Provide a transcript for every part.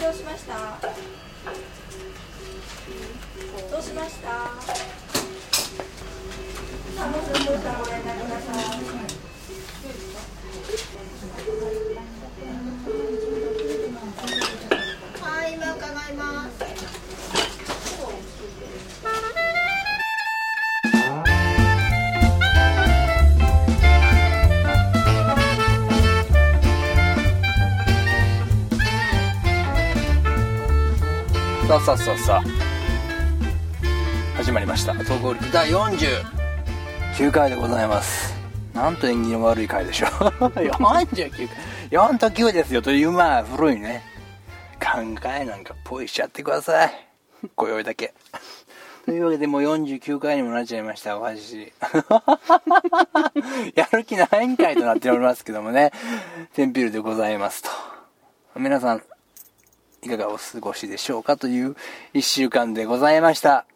どうしました？どうしました？さあもうそろそろご連絡くださいはい今伺います。さあさあさあさあ。始まりました。東京陸第49回でございます。なんと縁起の悪い回でしょ49 回。4と9ですよというまあ古いね。考えなんかポイしちゃってください。今宵だけ。というわけでもう49回にもなっちゃいました。お箸 やる気ないんかいとなっておりますけどもね。テンピルでございますと。皆さんいかがお過ごしでしょうかという一週間でございました。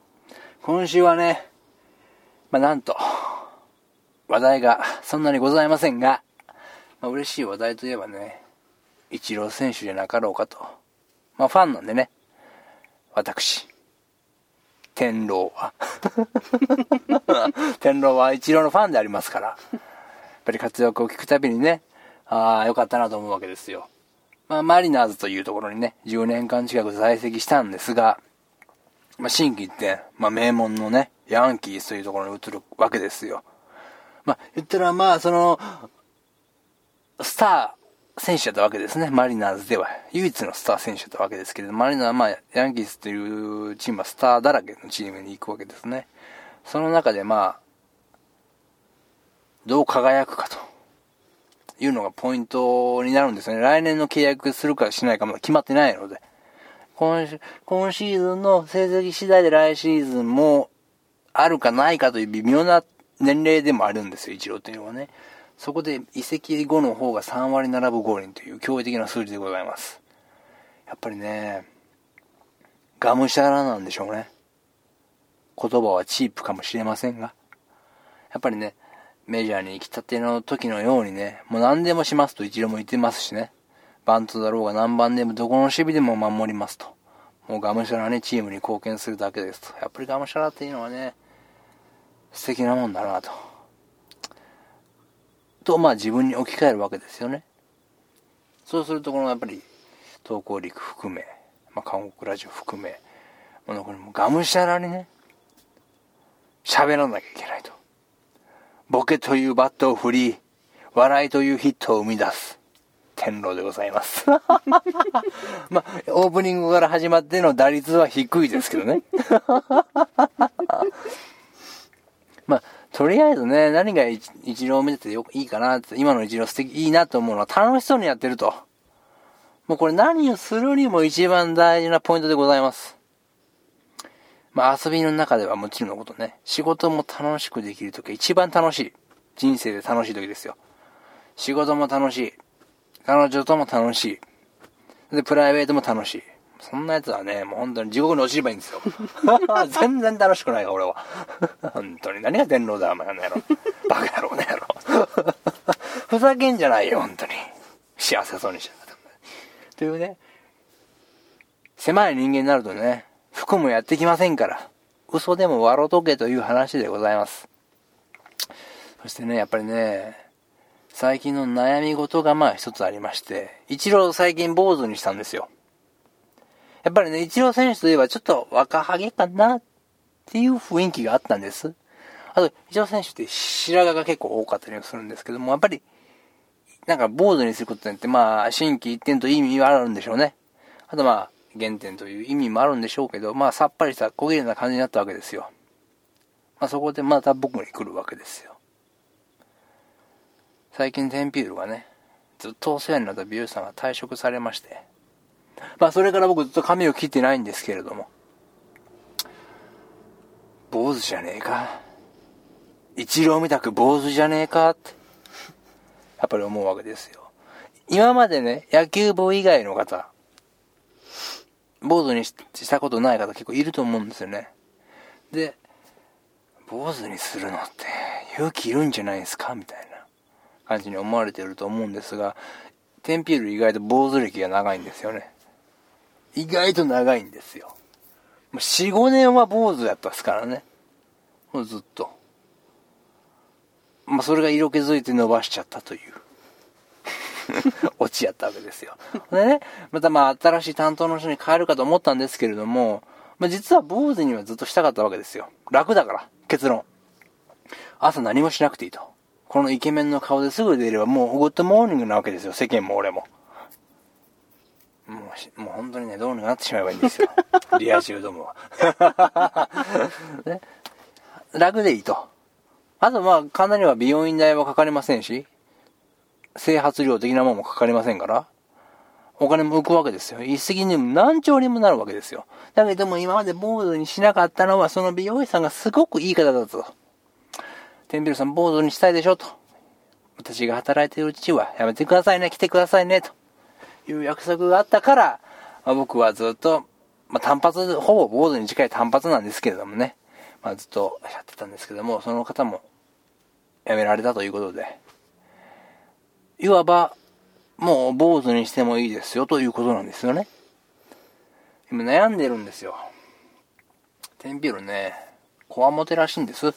今週はね、まあなんと、話題がそんなにございませんが、まあ嬉しい話題といえばね、イチロー選手じゃなかろうかと。まあファンなんでね、私、天狼は。天狼はイチローのファンでありますから、やっぱり活躍を聞くたびにね、ああ、よかったなと思うわけですよ。まあ、マリナーズというところにね、10年間近く在籍したんですが、まあ、新規って、まあ、名門のね、ヤンキースというところに移るわけですよ。まあ、言ったら、まあ、その、スター選手だったわけですね。マリナーズでは。唯一のスター選手だったわけですけれど、マリナーはまあ、ヤンキースというチームはスターだらけのチームに行くわけですね。その中で、まあ、どう輝くかと。いうのがポイントになるんですね。来年の契約するかしないかまだ決まってないので。今シ今シーズンの成績次第で来シーズンもあるかないかという微妙な年齢でもあるんですよ、一郎というのはね。そこで移籍後の方が3割並ぶ5厘という驚異的な数字でございます。やっぱりね、がむしゃらなんでしょうね。言葉はチープかもしれませんが。やっぱりね、メジャーに行きたての時のようにね、もう何でもしますと一郎も言ってますしね。バントだろうが何番でもどこの守備でも守りますと。もうがむしゃらにチームに貢献するだけですと。やっぱりがむしゃらっていうのはね、素敵なもんだなと。と、まあ自分に置き換えるわけですよね。そうするとこのやっぱり、東光陸含め、まあ韓国ラジオ含め、もうこれもがむしゃらにね、喋らなきゃいけないと。ボケというバットを振り、笑いというヒットを生み出す。天狼でございます。まあ、オープニングから始まっての打率は低いですけどね。まあ、とりあえずね、何が一郎を見ててよいいかなって、今の一郎素敵、いいなと思うのは楽しそうにやってると。もうこれ何をするにも一番大事なポイントでございます。まあ遊びの中ではもちろんのことね、仕事も楽しくできるとき一番楽しい。人生で楽しい時ですよ。仕事も楽しい。彼女とも楽しい。で、プライベートも楽しい。そんなやつはね、もう本当に地獄に落ちればいいんですよ。全然楽しくないわ、俺は。本当に。何が天狼だ、お前の野郎。バカ野郎ね、野郎。ふざけんじゃないよ、本当に。幸せそうにしてというね、狭い人間になるとね、服もやってきませんから、嘘でも笑うとけという話でございます。そしてね、やっぱりね、最近の悩み事がまあ一つありまして、一郎最近坊主にしたんですよ。やっぱりね、一郎選手といえばちょっと若ハゲかなっていう雰囲気があったんです。あと、一郎選手って白髪が結構多かったりするんですけども、やっぱり、なんか坊主にすることによって、まあ、新規一点という意味はあるんでしょうね。あとまあ、原点という意味もあるんでしょうけど、まあ、さっぱりした小切れな感じになったわけですよ。まあ、そこでまた僕に来るわけですよ。最近テンピュールがね、ずっとお世話になった美容師さんが退職されまして、まあ、それから僕ずっと髪を切ってないんですけれども、坊主じゃねえか。一郎みたく坊主じゃねえかって、やっぱり思うわけですよ。今までね、野球部以外の方、坊主にしたことない方結構いると思うんですよね。で、坊主にするのって勇気いるんじゃないですかみたいな感じに思われてると思うんですが、テンピール意外と坊主歴が長いんですよね。意外と長いんですよ。もう4、5年は坊主やったっすからね。もうずっと。まあ、それが色気づいて伸ばしちゃったという。オチやったわけですよ。でね、またまあ、新しい担当の人に変えるかと思ったんですけれども、まあ、実は坊主にはずっとしたかったわけですよ。楽だから、結論。朝何もしなくていいと。このイケメンの顔ですぐ出ればもう good morning なわけですよ。世間も俺も。もう、もう本当にね、どうにかなってしまえばいいんですよ。リア充どもは。ね、楽でいいと。あとまあ、簡単には美容院代はかかりませんし、整髪料的なものもかかりませんから、お金も浮くわけですよ。一石にも何兆にもなるわけですよ。だけども今まで坊主にしなかったのは、その美容師さんがすごくいい方だと。テンビルさん坊主にしたいでしょと。私が働いているうちはやめてくださいね、来てくださいね、という約束があったから、まあ、僕はずっと、まあ、単発、ほぼ坊主に近い単発なんですけれどもね、まあ、ずっとやってたんですけども、その方も辞められたということで、いわば、もう坊主にしてもいいですよということなんですよね。今悩んでるんですよ。テンピルね、こわもてらしいんです。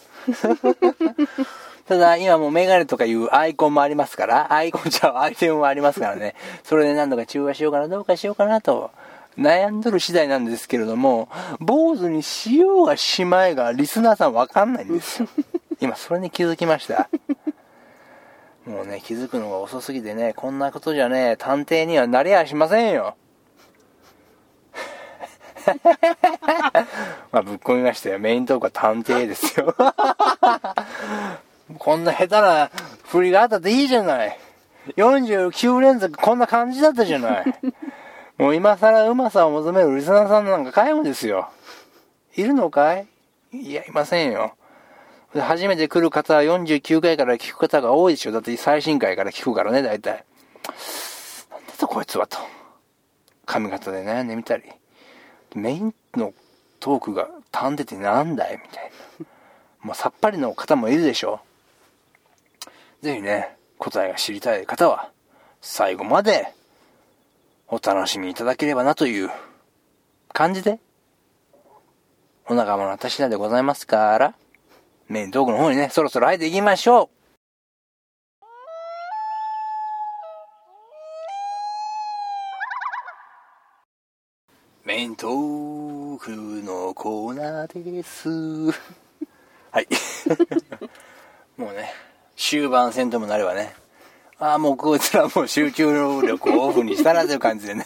ただ、今もうメガネとかいうアイコンもありますから、アイコンちゃうアイテムもありますからね、それで何度か中和しようかな、どうかしようかなと、悩んどる次第なんですけれども、坊主にしようがしまいが、リスナーさんわかんないんですよ。今、それに気づきました。もうね、気づくのが遅すぎてね、こんなことじゃね、探偵にはなりやしませんよ。まあ、ぶっ込みましたよ。メイントークは探偵ですよ。こんな下手な振りがあったっていいじゃない。49連続こんな感じだったじゃない。もう今更うまさを求めるリスナーさんなんか皆無ですよ。いるのかい？いや、いませんよ。初めて来る方は49回から聞く方が多いでしょ。だって最新回から聞くからね、大体。なんだとこいつはと。髪型で悩んでみたり。メインのトークが飛んでてなんだいみたいな。もうさっぱりの方もいるでしょ。ぜひね、答えが知りたい方は、最後までお楽しみいただければなという感じで、お仲間の私らでございますから、メイントークの方にね、そろそろ入っていきましょうメイントークのコーナーです。はい。もうね、終盤戦ともなればね、ああ、もうこいつらもう集中力をオフにしたなという感じでね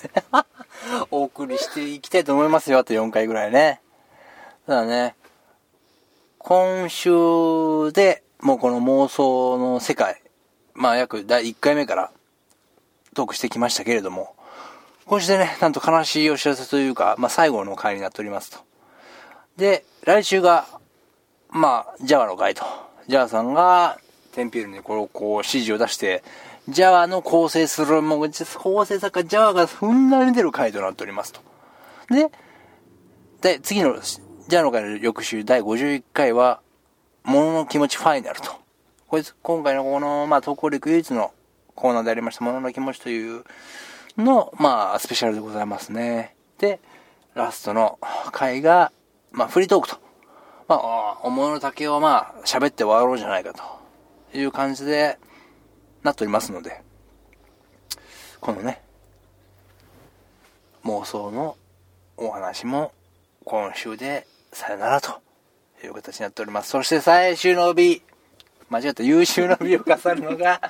お送りしていきたいと思いますよ、あと4回ぐらいね。ただね、今週で、もうこの妄想の世界、まあ約第1回目からトークしてきましたけれども、今週でね、なんと悲しいお知らせというか、まあ最後の回になっておりますと。で、来週が、まあ、ジャワの回と。ジャワさんが、テンピールにこう、こう指示を出して、ジャワの構成する、もう、構成作家ジャワがふんなり出る回となっておりますと。で、で、次のじゃあの回の翌週第51回は、ものの気持ちファイナルと。こいつ、今回のこの、まあ、投稿力唯一のコーナーでありました、ものの気持ちというの、まあ、スペシャルでございますね。で、ラストの回が、まあ、フリートークと。まあ、思いの丈をまあ、喋って終わろうじゃないかという感じで、なっておりますので、このね、妄想のお話も今週でさよならという形になっております。そして最終の帯、間違った優秀の帯を飾るのが、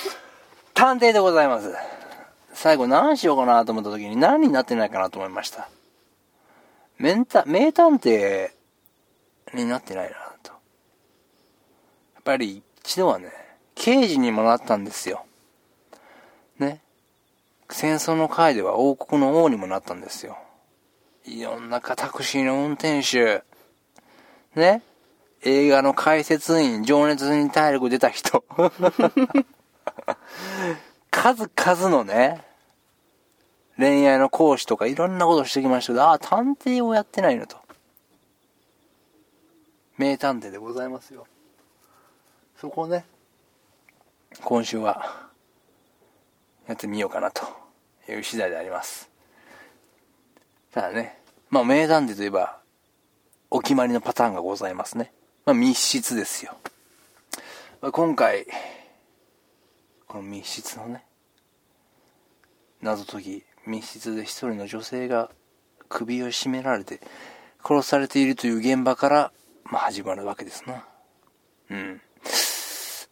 探偵でございます。最後何しようかなと思った時に何になってないかなと思いました。メンタ、名探偵になってないなと。やっぱり一度はね、刑事にもなったんですよ。ね。戦争の回では王国の王にもなったんですよ。いろんなタクシーの運転手、ね、映画の解説員、情熱に体力出た人。数々のね、恋愛の講師とかいろんなことしてきましたけど、ああ、探偵をやってないのと。名探偵でございますよ。そこをね、今週は、やってみようかなという次第であります。ただね、まあ名探偵といえば、お決まりのパターンがございますね。まあ密室ですよ。まあ、今回、この密室のね、謎解き、密室で一人の女性が首を絞められて殺されているという現場から、まあ、始まるわけですな。うん。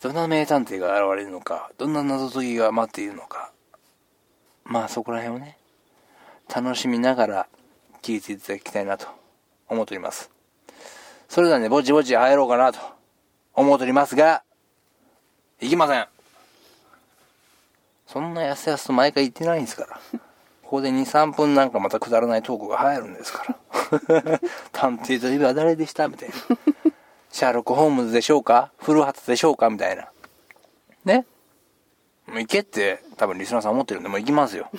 どんな名探偵が現れるのか、どんな謎解きが待っているのか。まあそこら辺をね、楽しみながら聞いていただきたいなと思っております。それではね、ぼちぼち入ろうかなと思っておりますが、いきません。そんなやすやすと毎回言ってないんですから。ここで2、3分なんかまたくだらないトークが入るんですから。探偵といえば誰でしたみたいな。シャーロック・ホームズでしょうか？古畑でしょうか？みたいな。ね？もう行けって多分リスナーさん思ってるんで、もう行きますよ。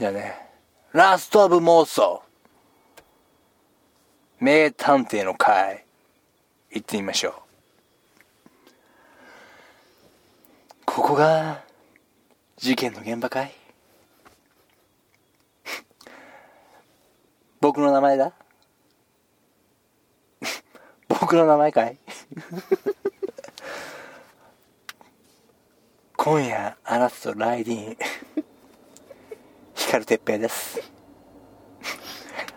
じゃあね、ラストオブ妄想。名探偵の会、行ってみましょう。ここが、事件の現場かい？僕の名前だ？僕の名前かい？今夜あなたとライディン。光てっぺいです。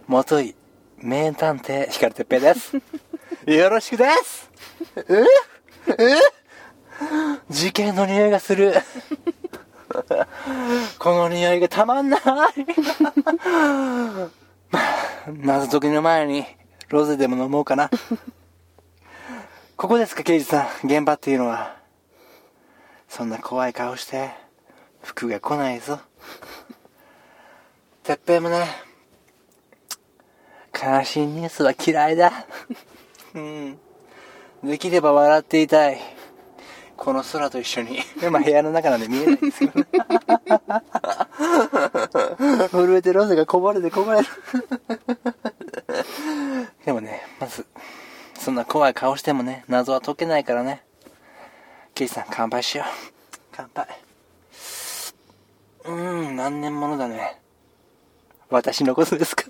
もとい名探偵光てっぺいです。よろしくです。え？え？事件の匂いがする。この匂いがたまんない。まあ謎解きの前にロゼでも飲もうかな。ここですか刑事さん。現場っていうのは。そんな怖い顔して服が来ないぞ。てっぺいもね悲しいニュースは嫌いだ。うん。できれば笑っていたい。この空と一緒に。まあ部屋の中なんで見えないんですけどね。震えてロゼがこぼれてこぼれる。でもねまずそんな怖い顔してもね謎は解けないからね。ケイさん乾杯しよう。乾杯。うーん何年ものだね私のことですか？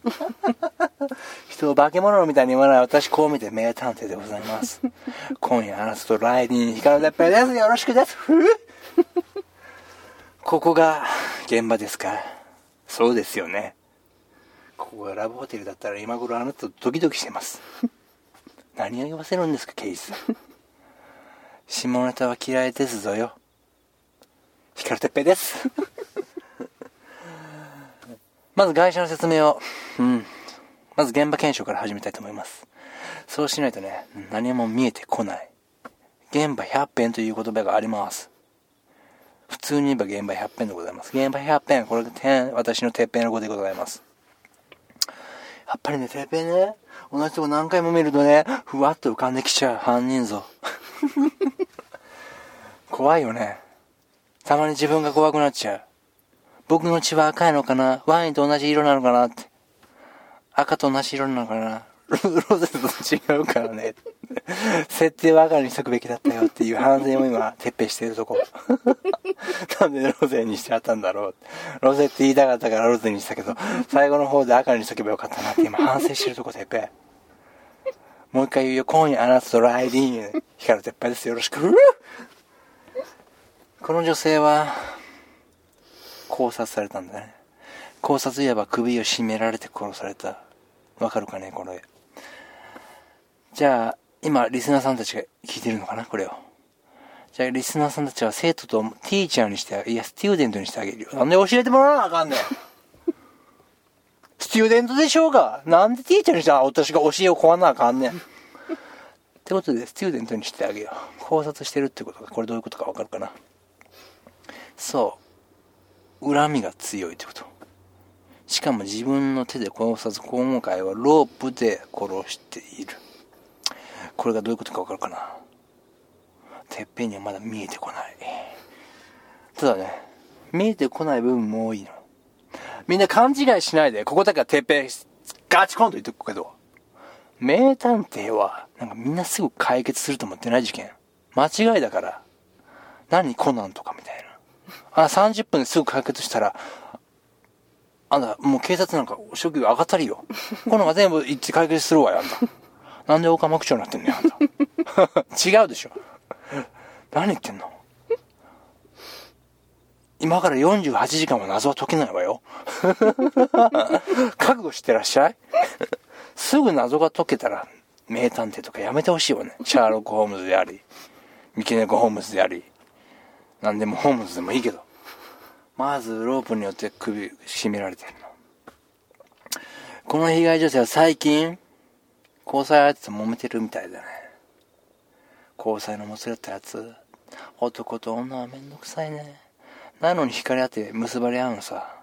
人を化け物みたいに言わない私こう見て名探偵でございます。今夜あなたとライディン光るてっぺです。よろしくです。ここが現場ですかそうですよね。ここがラブホテルだったら今頃あなたとドキドキしてます。何を言わせるんですか刑事さん下ネタは嫌いですぞよ。光るてっぺです。まず会社の説明を。うん。まず現場検証から始めたいと思います。そうしないとね何も見えてこない。現場100編という言葉があります。普通に言えば現場100編でございます。現場100編これが点私のてっぺんの語でございます。やっぱりね、てっぺんね、同じとこ何回も見るとね、ふわっと浮かんできちゃう、犯人像。怖いよね。たまに自分が怖くなっちゃう。僕の血は赤いのかな？ワインと同じ色なのかなって。赤と同じ色なのかな？ロ ゼと違うからね。設定は赤にしとくべきだったよっていう反省も今、撤平してるとこ。なんでロゼにしちゃったんだろう。ロゼって言いたかったからロゼにしたけど、最後の方で赤にしとけばよかったなって今反省してるとこ、撤平。もう一回言うよ。今夜あなたとライディーン。光る撤平です。よろしく。この女性は、考察されたんだね。考察言えば首を絞められて殺された。わかるかね、これ。じゃあ、今、リスナーさんたちが聞いてるのかな、これを。じゃあ、リスナーさんたちは生徒とティーチャーにして、いや、ステューデントにしてあげるよ。なんで教えてもらわなあかんねん。ステューデントでしょうが。なんでティーチャーにして私が教えを壊なあかんねん。ってことで、ステューデントにしてあげよう。考察してるってことが、これどういうことかわかるかな。そう。恨みが強いってこと。しかも自分の手で殺さず、今回はロープで殺している。これがどういうことかわかるかな？てっぺんにはまだ見えてこない。ただね、見えてこない部分も多いの。みんな勘違いしないで、ここだけはてっぺん、ガチコンと言ってくけど、名探偵は、なんかみんなすぐ解決すると思ってない事件。間違いだから。何コナンとかみたいな。あ、30分ですぐ解決したら、あんた、もう警察なんか職業上がったりよ。このが全部一致解決するわよ、あんた。なんで岡幕長になってんねん、あんた。違うでしょ。何言ってんの今から48時間も謎は解けないわよ。覚悟してらっしゃいすぐ謎が解けたら、名探偵とかやめてほしいわね。シャーロック・ホームズであり、ミケネコ・ホームズであり、なんでもホームズでもいいけど。まずロープによって首絞められてるの。この被害女性は最近、交際相手と揉めてるみたいだね。交際のもつれたやつ、男と女はめんどくさいね。なのに惹かれ合って結ばれ合うのさ。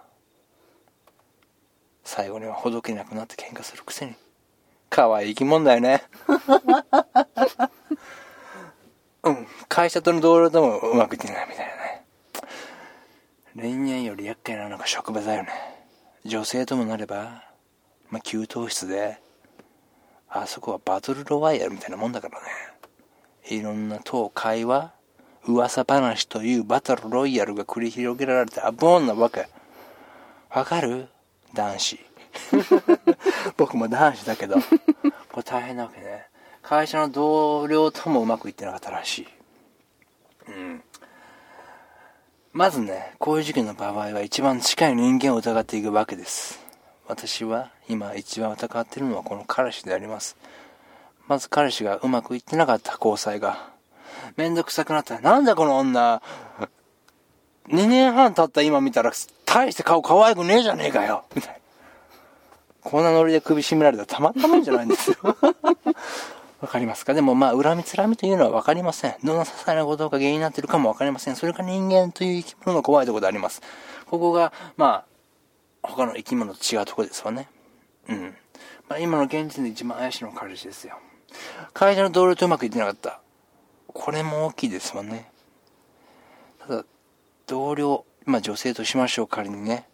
最後にはほどけなくなって喧嘩するくせに。可愛い生き物だよね。うん。会社との同僚ともうまくいってないみたいなね。恋愛より厄介なのが職場だよね。女性ともなれば、まあ、給湯室で、あそこはバトルロワイヤルみたいなもんだからね。いろんな等会話、噂話というバトルロイヤルが繰り広げられたボーンなわけ。わかる？男子。僕も男子だけど、これ大変なわけね。会社の同僚ともうまくいってなかったらしい。うん。まずね、こういう事件の場合は一番近い人間を疑っていくわけです。私は今一番疑っているのはこの彼氏であります。まず彼氏がうまくいってなかった交際が。めんどくさくなったら、なんだこの女。2年半経った今見たら、大して顔可愛くねえじゃねえかよ。みたいな。こんなノリで首絞められたらたまったもんじゃないんですよ。わかりますか？でもまあ、恨みつらみというのはわかりません。どんな些細なことが原因になっているかもわかりません。それが人間という生き物の怖いところであります。ここが、まあ、他の生き物と違うところですわね。うん。まあ、今の現時点で一番怪しいのは彼氏ですよ。会社の同僚とうまくいってなかった。これも大きいですわね。ただ、同僚、まあ女性としましょう、仮にね。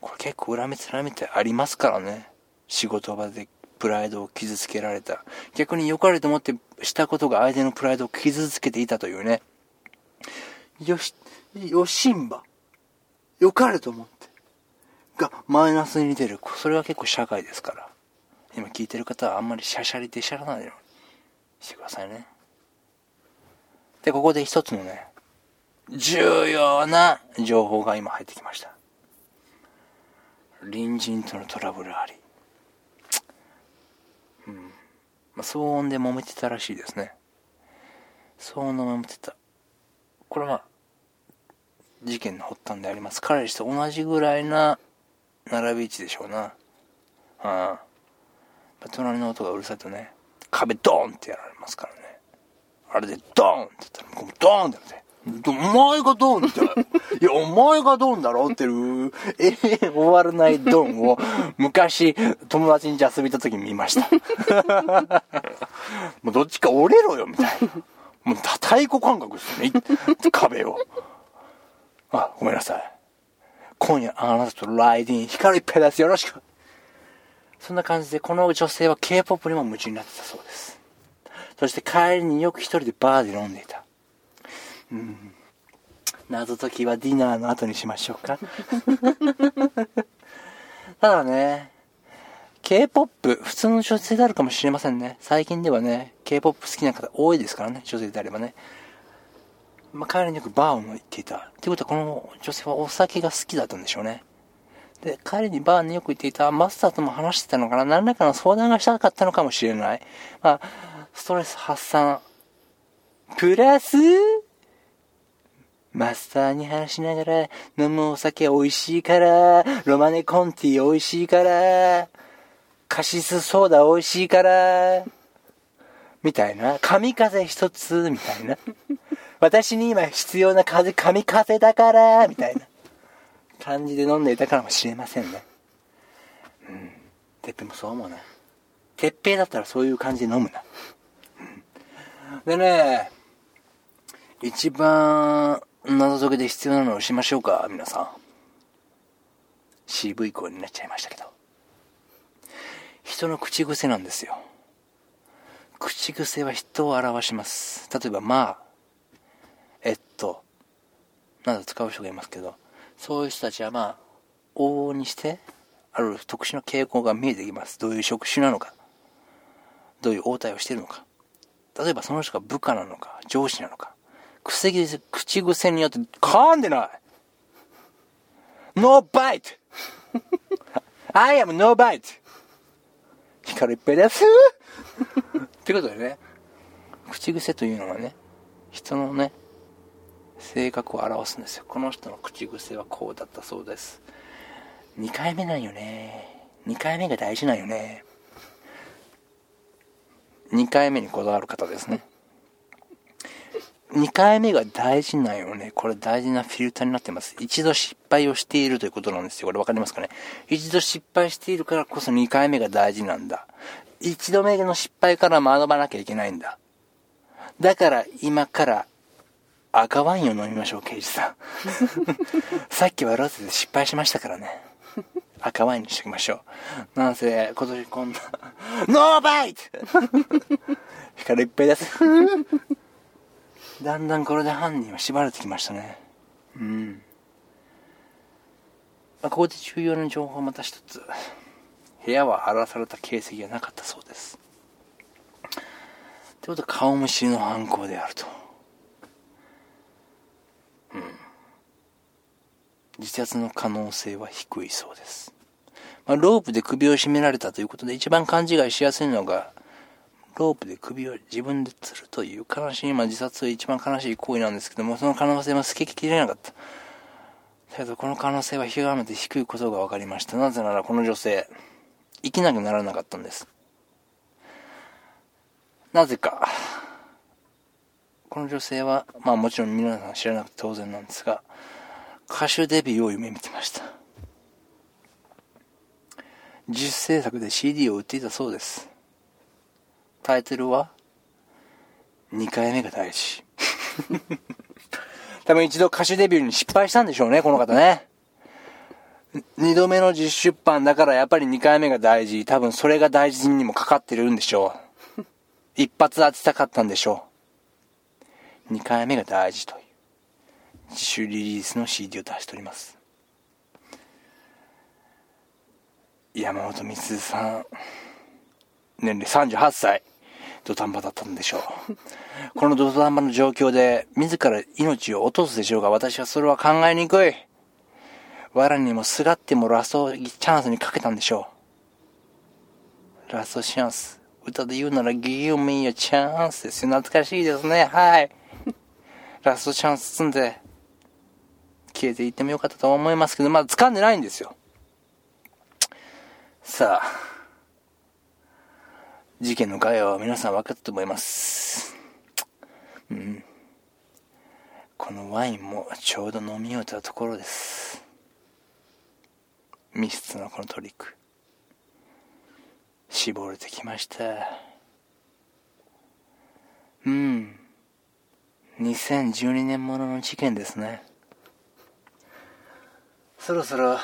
これ結構恨みつらみってありますからね。仕事場でプライドを傷つけられた。逆に良かれと思ってしたことが相手のプライドを傷つけていたというね。よし、よしんば。良かれと思って。が、マイナスに出る。それは結構社会ですから。今聞いてる方はあんまりシャシャリでしゃらないようにしてくださいね。で、ここで一つのね、重要な情報が今入ってきました。隣人とのトラブルあり。うん。ま騒音で揉めてたらしいですね。騒音で揉めてた。これは、事件の発端であります。彼氏と同じぐらいな並び位置でしょうな。ああ。隣の音がうるさいとね、壁ドーンってやられますからね。あれでドーンって言ったらもう、ドーンってなって。お前がドンって。いや、お前がドンだろっていう、ええ、終わらないドンを、昔、友達に遊びた時に見ました。もうどっちか折れろよ、みたいな。もう太鼓感覚ですよね。壁を。あ、ごめんなさい。今夜あなたとライディン光一平です。よろしく。そんな感じで、この女性は K-POP にも夢中になってたそうです。そして帰りによく一人でバーで飲んでいた。うん。謎解きはディナーの後にしましょうか。ただね、K-POP、普通の女性であるかもしれませんね。最近ではね、K-POP 好きな方多いですからね、女性であればね。まあ、帰りによくバーを行っていた。っていうことは、この女性はお酒が好きだったんでしょうね。で、帰りにバーによく行っていたマスターとも話してたのかな何らかの相談がしたかったのかもしれない。まあ、ストレス発散。プラス、マスターに話しながら、飲むお酒美味しいから、ロマネコンティ美味しいから、カシスソーダ美味しいから、みたいな。神風一つ、みたいな。私に今必要な風、神風だから、みたいな感じで飲んでいたかもしれませんね。うん。てっぺもそう思うな。てっぺだったらそういう感じで飲むな。でね、一番謎解きで必要なのをしましょうか、皆さん。渋い声になっちゃいましたけど。人の口癖なんですよ。口癖は人を表します。例えば、まあ、えっと、など使う人がいますけど、そういう人たちはまあ、往々にして、ある特殊な傾向が見えてきます。どういう職種なのか。どういう応対をしているのか。例えばその人が部下なのか、上司なのか。口癖口癖によって噛んでない !No bite! I am no bite! 光いっぱいですってことでね、口癖というのはね、人のね、性格を表すんですよ。この人の口癖はこうだったそうです。2回目なんよね。2回目が大事なんよね。2回目にこだわる方ですね。2回目が大事なんよね。これ大事なフィルターになってます。一度失敗をしているということなんですよ。これわかりますかね？一度失敗しているからこそ2回目が大事なんだ。一度目の失敗から学ばなきゃいけないんだ。だから今から赤ワインを飲みましょう、刑事さん。さっき笑わせて失敗しましたからね。赤ワインにしておきましょう。なんせ、今年こんな、ノーバイト光いっぱいです。だんだんこれで犯人は縛られてきましたね。うん。まあ、ここで重要な情報また一つ。部屋は荒らされた形跡がなかったそうです。ってことは顔見知りの犯行であると。うん。自殺の可能性は低いそうです。まあ、ロープで首を絞められたということで一番勘違いしやすいのが、ロープで首を自分で吊るという悲しい、まあ、自殺は一番悲しい行為なんですけども、その可能性は捨てきれなかった。だけど、この可能性は極めて低いことが分かりました。なぜならこの女性、生きなくならなかったんです。なぜか。この女性は、まあもちろん皆さん知らなくて当然なんですが、歌手デビューを夢見てました。自主制作で CD を売っていたそうです。タイトルは、2回目が大事。多分一度歌手デビューに失敗したんでしょうね、この方ね。2度目の実出版だからやっぱり2回目が大事。多分それが大事にもかかってるんでしょう。一発当てたかったんでしょう。2回目が大事という自主リリースの CD を出しております。山本美鈴さん、年齢38歳、土壇場だったんでしょう。この土壇場の状況で、自ら命を落とすでしょうが、私はそれは考えにくい。藁にもすがってもラストチャンスにかけたんでしょう。ラストチャンス。歌で言うなら Give me a chance ですよ。懐かしいですね。はい。ラストチャンス積んで、消えていってもよかったと思いますけど、まだ掴んでないんですよ。さあ、事件の概要は皆さん分かったと思います。うん。このワインもちょうど飲み終えたところです。密室のこのトリック。絞れてきました。うん。2012年ものの事件ですね。そろそろ、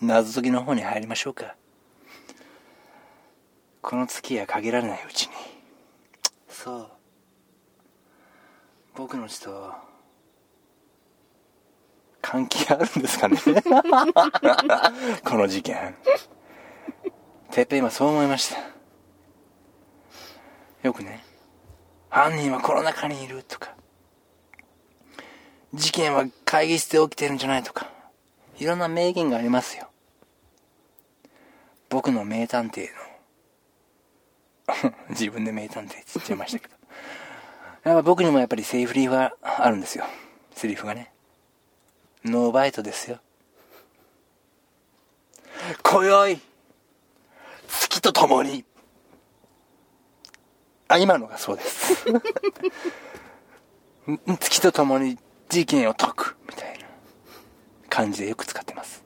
謎解きの方に入りましょうか。この月は限られないうちに。そう。僕の血と、関係あるんですかね？この事件。てっぺん今そう思いました。よくね、犯人はこの中にいるとか、事件は会議室で起きてるんじゃないとか、いろんな名言がありますよ。僕の名探偵の自分で名探偵って言っちゃいましたけど。やっぱ僕にもやっぱりセリフリーがあるんですよ。セリフがね。ノーバイトですよ。今宵、月と共に。あ、今のがそうです。月と共に事件を解く、みたいな感じでよく使ってます。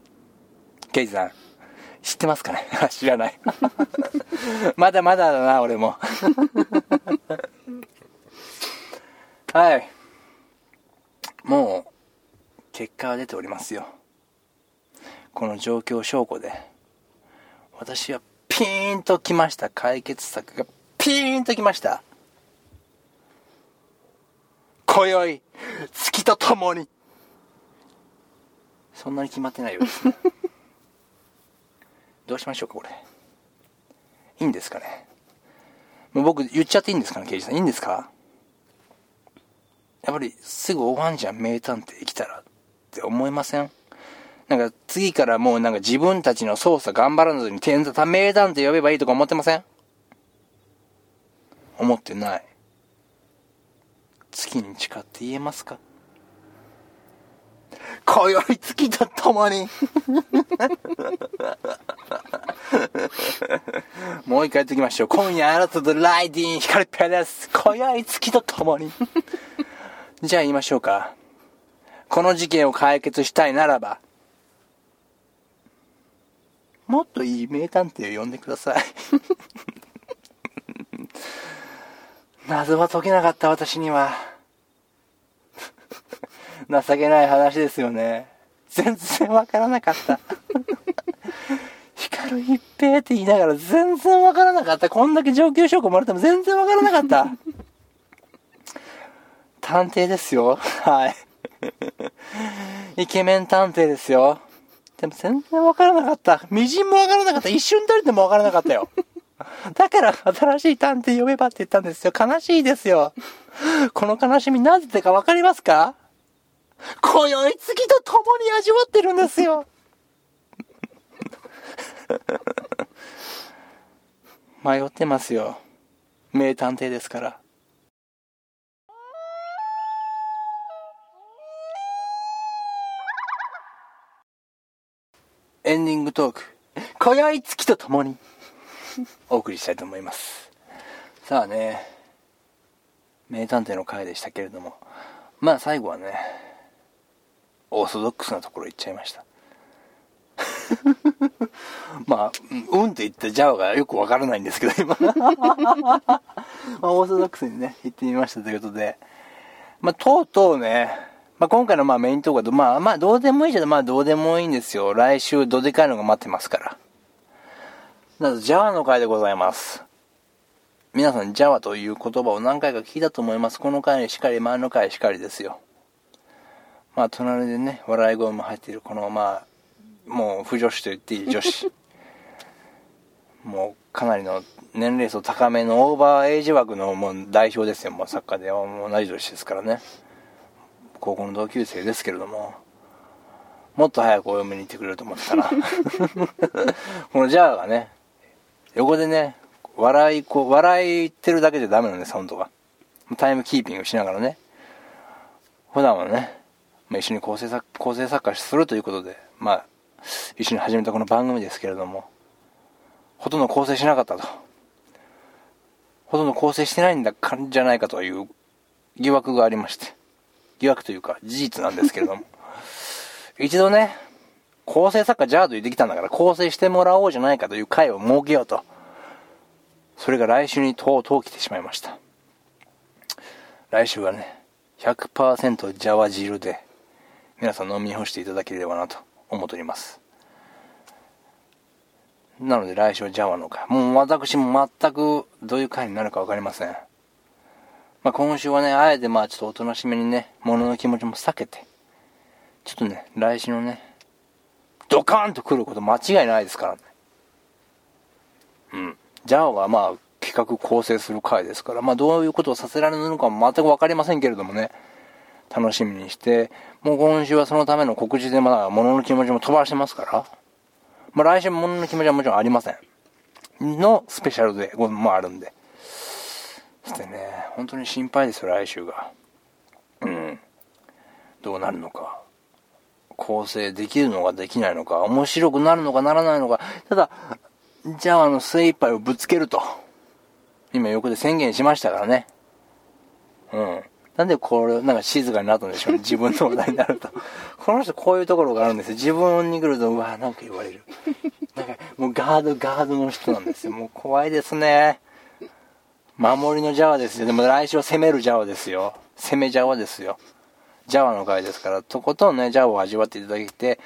ケイジさん、知ってますかね？知らない。まだまだだな、俺も。はい。もう、結果は出ておりますよ。この状況証拠で。私はピーンときました。解決策がピーンときました。今宵、月と共に。そんなに決まってないよどうしましょうかこれ。いいんですかね。もう僕言っちゃっていいんですかね刑事さん。いいんですか？やっぱりすぐ終わんじゃん名探偵来たらって思いません？なんか次からもうなんか自分たちの捜査頑張らずに名探偵呼べばいいとか思ってません？思ってない。月に誓って言えますか？今宵月と共に もう一回言っておきましょう。今夜あなたとライディン光っぺです。今宵月と共に。じゃあ言いましょうか。この事件を解決したいならば、もっといい名探偵を呼んでください。謎は解けなかった私には。情けない話ですよね。全然わからなかった。光一平って言いながら全然わからなかった。こんだけ上級証拠もらっても全然わからなかった。探偵ですよ。はい。イケメン探偵ですよ。でも全然わからなかった。微塵もわからなかった。一瞬たりでもわからなかったよ。だから新しい探偵呼べばって言ったんですよ。悲しいですよ。この悲しみなぜでかわかりますか？今宵月と共に味わってるんですよ。迷ってますよ。名探偵ですから。エンディングトーク。今宵月と共にお送りしたいと思います。さあね、名探偵の回でしたけれども、まあ最後はね、オーソドックスなところ行っちゃいました。まあ、うんって言ったジャワがよくわからないんですけど、今。まあ、オーソドックスにね、行ってみましたということで。まあ、とうとうね、まあ、今回のまあメイントークは、まあ、まあ、どうでもいいじゃまあ、どうでもいいんですよ。来週、どでかいのが待ってますから。まず、ジャワの回でございます。皆さん、ジャワという言葉を何回か聞いたと思います。この回しかり、前の回しかりですよ。まあ、隣でね、笑い声も入っている、この、まあ、もう、不女子と言っていい女子。もう、かなりの年齢層高めのオーバーエイジ枠のもう代表ですよ、もうサッカーで同じ年ですからね。高校の同級生ですけれども、もっと早くお嫁に行ってくれると思ったな。このジャーがね、横でね、笑い、こう、笑いてるだけじゃダメなんです、本当は。タイムキーピングしながらね。普段はね、まあ、一緒に構成作構成作家するということで、まあ、一緒に始めたこの番組ですけれども、ほとんど構成しなかったと。ほとんど構成してないんだかんじゃないかという疑惑がありまして。疑惑というか事実なんですけれども。一度ね、構成作家ジャード言ってきたんだから構成してもらおうじゃないかという会を設けようと。それが来週にとうとう来てしまいました。来週はね、100%ジャワ汁で皆さん飲み干していただければなと思っております。なので来週はジャワの回。もう私も全くどういう回になるか分かりません。まあ今週はね、あえてまあちょっとおとなしめにね、物の気持ちも避けて、ちょっとね、来週のね、ドカーンと来ること間違いないですからね。うん。ジャワはまあ企画構成する回ですから、まあどういうことをさせられるのかも全く分かりませんけれどもね。楽しみにして、もう今週はそのための告知でまだ物の気持ちも飛ばしてますから、まあ来週も物の気持ちはもちろんありません。のスペシャルでもあるんで。してね、本当に心配ですよ、来週が。うん。どうなるのか。構成できるのかできないのか、面白くなるのかならないのか。ただ、じゃああの精一杯をぶつけると。今横で宣言しましたからね。うん。なんでこれ、なんか静かになったんでしょうね。自分の話題になると。この人こういうところがあるんですよ。自分に来ると、うわ、なんか言われる。なんか、もうガード、ガードの人なんですよ。もう怖いですね。守りのジャワですよ。でも来週は攻めるジャワですよ。攻めジャワですよ。ジャワの回ですから、とことんね、ジャワを味わっていただいて、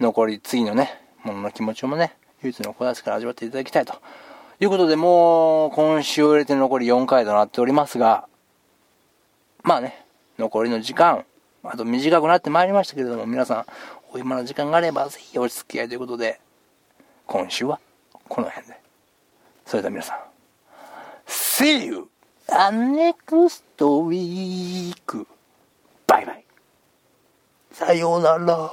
残り次のね、ものの気持ちもね、唯一の子ですから味わっていただきたいと。いうことで、もう、今週を入れて残り4回となっておりますが、まあね、残りの時間、あと短くなってまいりましたけれども、皆さん、お暇な時間があれば、ぜひお付き合いということで、今週はこの辺で。それでは皆さん、See you next week! バイバイさようなら。